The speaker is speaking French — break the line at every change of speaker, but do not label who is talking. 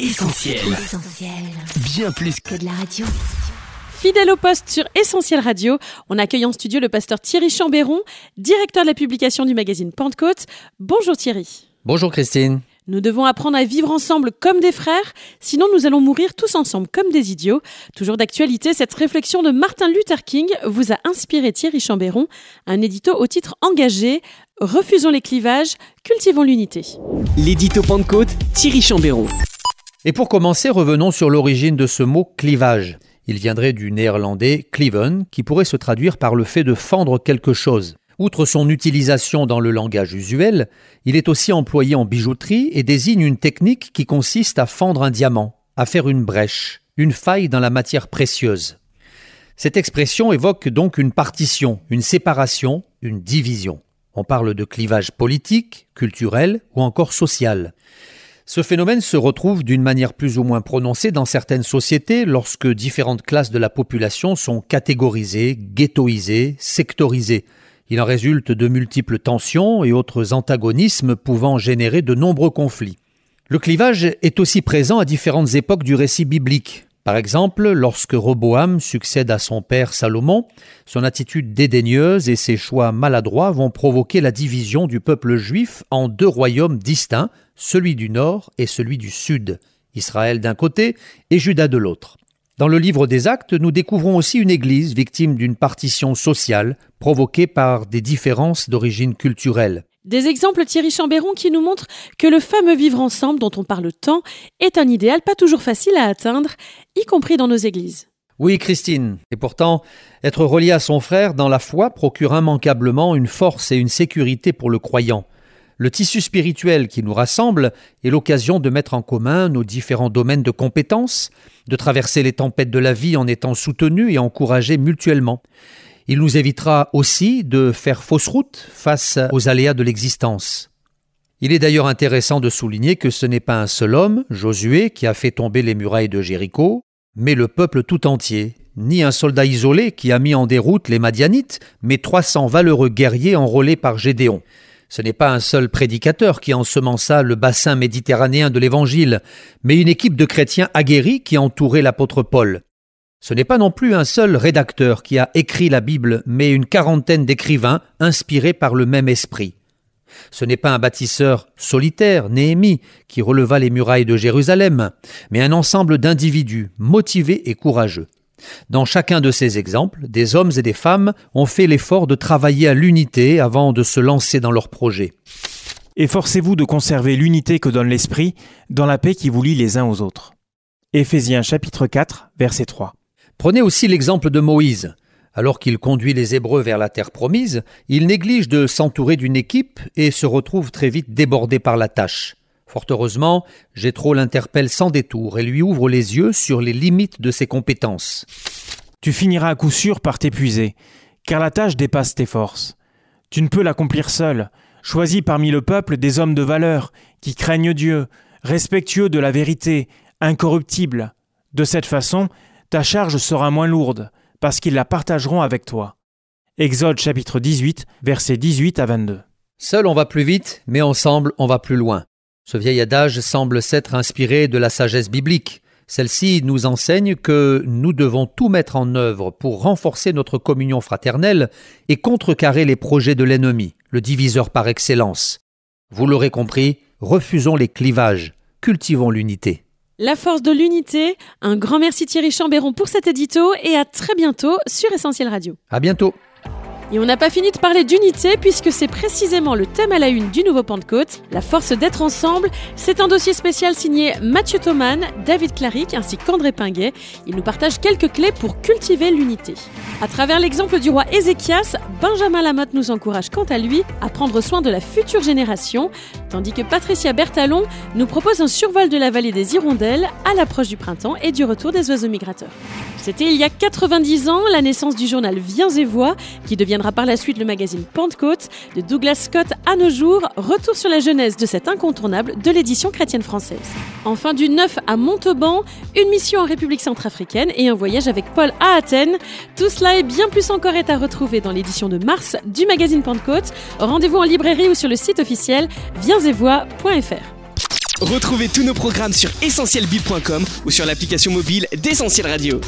Essentiel. Bien plus que de la radio.
Fidèle au poste sur Essentiel Radio, on accueille en studio le pasteur Thierry Chambéron, directeur de la publication du magazine Pentecôte. Bonjour Thierry.
Bonjour Christine.
Nous devons apprendre à vivre ensemble comme des frères, sinon nous allons mourir tous ensemble comme des idiots. Toujours d'actualité, cette réflexion de Martin Luther King vous a inspiré Thierry Chambéron, un édito au titre engagé Refusons les clivages, cultivons l'unité.
L'édito Pentecôte, Thierry Chambéron.
Et pour commencer, revenons sur l'origine de ce mot clivage. Il viendrait du néerlandais cleaven, qui pourrait se traduire par le fait de fendre quelque chose. Outre son utilisation dans le langage usuel, il est aussi employé en bijouterie et désigne une technique qui consiste à fendre un diamant, à faire une brèche, une faille dans la matière précieuse. Cette expression évoque donc une partition, une séparation, une division. On parle de clivage politique, culturel ou encore social. Ce phénomène se retrouve d'une manière plus ou moins prononcée dans certaines sociétés lorsque différentes classes de la population sont catégorisées, ghettoisées, sectorisées. Il en résulte de multiples tensions et autres antagonismes pouvant générer de nombreux conflits. Le clivage est aussi présent à différentes époques du récit biblique. Par exemple, lorsque Roboam succède à son père Salomon, son attitude dédaigneuse et ses choix maladroits vont provoquer la division du peuple juif en deux royaumes distincts, celui du nord et celui du sud, Israël d'un côté et Juda de l'autre. Dans le livre des actes, nous découvrons aussi une Église victime d'une partition sociale provoquée par des différences d'origine culturelle.
Des exemples Thierry Chambéron qui nous montrent que le fameux vivre ensemble dont on parle tant est un idéal pas toujours facile à atteindre, y compris dans nos églises.
Oui, Christine, et pourtant, être relié à son frère dans la foi procure immanquablement une force et une sécurité pour le croyant. Le tissu spirituel qui nous rassemble est l'occasion de mettre en commun nos différents domaines de compétences, de traverser les tempêtes de la vie en étant soutenus et encouragés mutuellement. Il nous évitera aussi de faire fausse route face aux aléas de l'existence. Il est d'ailleurs intéressant de souligner que ce n'est pas un seul homme, Josué, qui a fait tomber les murailles de Jéricho, mais le peuple tout entier, ni un soldat isolé qui a mis en déroute les Madianites, mais 300 valeureux guerriers enrôlés par Gédéon. Ce n'est pas un seul prédicateur qui ensemença le bassin méditerranéen de l'Évangile, mais une équipe de chrétiens aguerris qui entourait l'apôtre Paul. Ce n'est pas non plus un seul rédacteur qui a écrit la Bible, mais une quarantaine d'écrivains inspirés par le même esprit. Ce n'est pas un bâtisseur solitaire, Néhémie, qui releva les murailles de Jérusalem, mais un ensemble d'individus motivés et courageux. Dans chacun de ces exemples, des hommes et des femmes ont fait l'effort de travailler à l'unité avant de se lancer dans leur projet.
Efforcez-vous de conserver l'unité que donne l'Esprit dans la paix qui vous lie les uns aux autres. Éphésiens chapitre 4, verset 3.
Prenez aussi l'exemple de Moïse. Alors qu'il conduit les Hébreux vers la terre promise, il néglige de s'entourer d'une équipe et se retrouve très vite débordé par la tâche. Fort heureusement, Jétro l'interpelle sans détour et lui ouvre les yeux sur les limites de ses compétences.
Tu finiras à coup sûr par t'épuiser, car la tâche dépasse tes forces. Tu ne peux l'accomplir seul. Choisis parmi le peuple des hommes de valeur, qui craignent Dieu, respectueux de la vérité, incorruptibles. De cette façon, ta charge sera moins lourde, parce qu'ils la partageront avec toi. Exode chapitre 18, versets 18 à 22.
Seul on va plus vite, mais ensemble on va plus loin. Ce vieil adage semble s'être inspiré de la sagesse biblique. Celle-ci nous enseigne que nous devons tout mettre en œuvre pour renforcer notre communion fraternelle et contrecarrer les projets de l'ennemi, le diviseur par excellence. Vous l'aurez compris, refusons les clivages, cultivons l'unité.
La force de l'unité. Un grand merci Thierry Chambéron pour cet édito et à très bientôt sur Essentiel Radio.
À bientôt.
Et on n'a pas fini de parler d'unité puisque c'est précisément le thème à la une du nouveau Pentecôte, la force d'être ensemble. C'est un dossier spécial signé Mathieu Thoman, David Claric ainsi qu'André Pinguet. Ils nous partagent quelques clés pour cultiver l'unité. À travers l'exemple du roi Ézéchias, Benjamin Lamotte nous encourage quant à lui à prendre soin de la future génération, tandis que Patricia Bertalon nous propose un survol de la vallée des Hirondelles à l'approche du printemps et du retour des oiseaux migrateurs. C'était il y a 90 ans la naissance du journal Viens et Voix, qui par la suite le magazine Pentecôte, de Douglas Scott à nos jours, retour sur la jeunesse de cet incontournable de l'édition chrétienne française. Enfin, du 9 à Montauban, une mission en République centrafricaine et un voyage avec Paul à Athènes. Tout cela et bien plus encore est à retrouver dans l'édition de mars du magazine Pentecôte. Rendez-vous en librairie ou sur le site officiel viensetvoix.fr.
Retrouvez tous nos programmes sur essentielbible.com ou sur l'application mobile d'Essentiel Radio.